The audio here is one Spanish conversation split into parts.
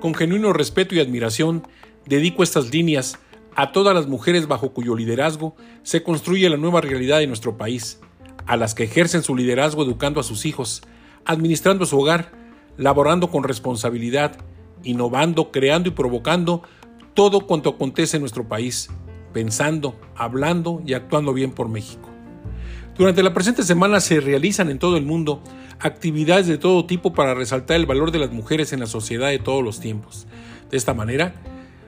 Con genuino respeto y admiración, dedico estas líneas a todas las mujeres bajo cuyo liderazgo se construye la nueva realidad de nuestro país, a las que ejercen su liderazgo educando a sus hijos, administrando su hogar, laborando con responsabilidad, innovando, creando y provocando todo cuanto acontece en nuestro país, pensando, hablando y actuando bien por México. Durante la presente semana se realizan en todo el mundo actividades de todo tipo para resaltar el valor de las mujeres en la sociedad de todos los tiempos. De esta manera,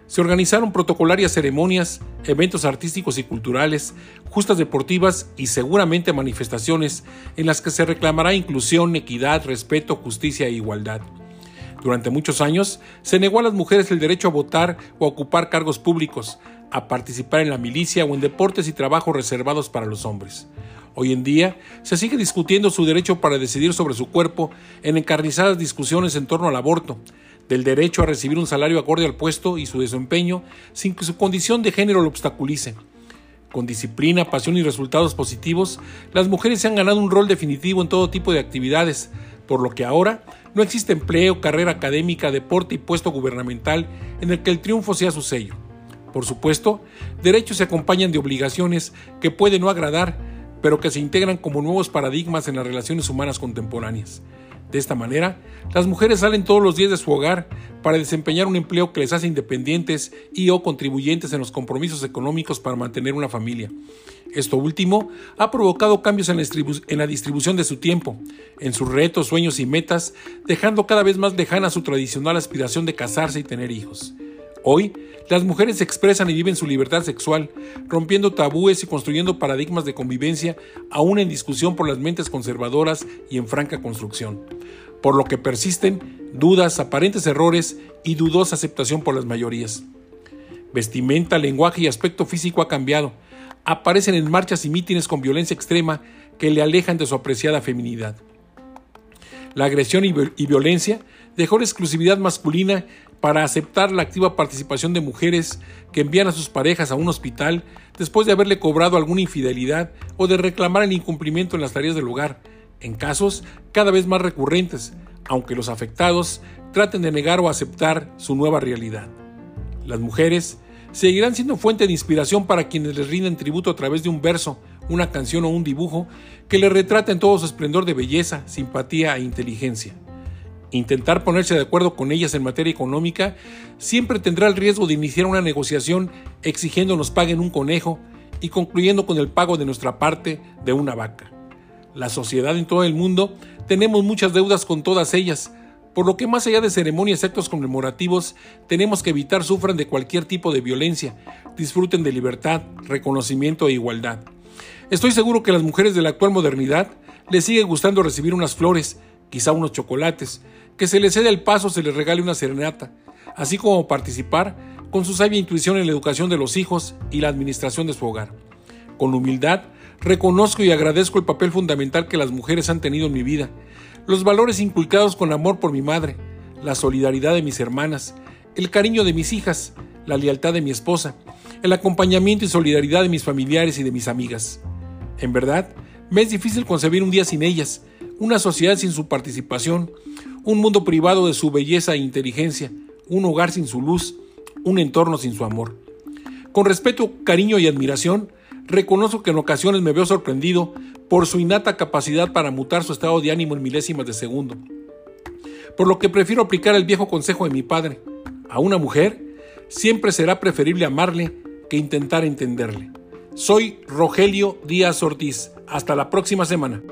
se organizaron protocolarias ceremonias, eventos artísticos y culturales, justas deportivas y seguramente manifestaciones en las que se reclamará inclusión, equidad, respeto, justicia e igualdad. Durante muchos años se negó a las mujeres el derecho a votar o a ocupar cargos públicos, a participar en la milicia o en deportes y trabajos reservados para los hombres. Hoy en día se sigue discutiendo su derecho para decidir sobre su cuerpo en encarnizadas discusiones en torno al aborto, del derecho a recibir un salario acorde al puesto y su desempeño sin que su condición de género lo obstaculice. Con disciplina, pasión y resultados positivos, las mujeres se han ganado un rol definitivo en todo tipo de actividades, por lo que ahora no existe empleo, carrera académica, deporte y puesto gubernamental en el que el triunfo sea su sello. Por supuesto, derechos se acompañan de obligaciones que pueden no agradar, pero que se integran como nuevos paradigmas en las relaciones humanas contemporáneas. De esta manera, las mujeres salen todos los días de su hogar para desempeñar un empleo que les hace independientes y o contribuyentes en los compromisos económicos para mantener una familia. Esto último ha provocado cambios en la, distribución de su tiempo, en sus retos, sueños y metas, dejando cada vez más lejana su tradicional aspiración de casarse y tener hijos. Hoy, las mujeres expresan y viven su libertad sexual, rompiendo tabúes y construyendo paradigmas de convivencia aún en discusión por las mentes conservadoras y en franca construcción, por lo que persisten dudas, aparentes errores y dudosa aceptación por las mayorías. Vestimenta, lenguaje y aspecto físico ha cambiado, aparecen en marchas y mítines con violencia extrema que le alejan de su apreciada feminidad. La agresión y, violencia dejó la exclusividad masculina para aceptar la activa participación de mujeres que envían a sus parejas a un hospital después de haberle cobrado alguna infidelidad o de reclamar el incumplimiento en las tareas del hogar, en casos cada vez más recurrentes, aunque los afectados traten de negar o aceptar su nueva realidad. Las mujeres seguirán siendo fuente de inspiración para quienes les rinden tributo a través de un verso, una canción o un dibujo que les retrata en todo su esplendor de belleza, simpatía e inteligencia. Intentar ponerse de acuerdo con ellas en materia económica siempre tendrá el riesgo de iniciar una negociación exigiendo nos paguen un conejo y concluyendo con el pago de nuestra parte de una vaca. La sociedad en todo el mundo tenemos muchas deudas con todas ellas, por lo que más allá de ceremonias y actos conmemorativos, tenemos que evitar sufran de cualquier tipo de violencia, disfruten de libertad, reconocimiento e igualdad. Estoy seguro que a las mujeres de la actual modernidad les sigue gustando recibir unas flores, quizá unos chocolates, que se les cede el paso, se les regale una serenata, así como participar con su sabia intuición en la educación de los hijos y la administración de su hogar. Con humildad, reconozco y agradezco el papel fundamental que las mujeres han tenido en mi vida, los valores inculcados con amor por mi madre, la solidaridad de mis hermanas, el cariño de mis hijas, la lealtad de mi esposa, el acompañamiento y solidaridad de mis familiares y de mis amigas. En verdad, me es difícil concebir un día sin ellas, una sociedad sin su participación, un mundo privado de su belleza e inteligencia, un hogar sin su luz, un entorno sin su amor. Con respeto, cariño y admiración, reconozco que en ocasiones me veo sorprendido por su innata capacidad para mutar su estado de ánimo en milésimas de segundo. Por lo que prefiero aplicar el viejo consejo de mi padre. A una mujer siempre será preferible amarle que intentar entenderle. Soy Rogelio Díaz Ortiz. Hasta la próxima semana.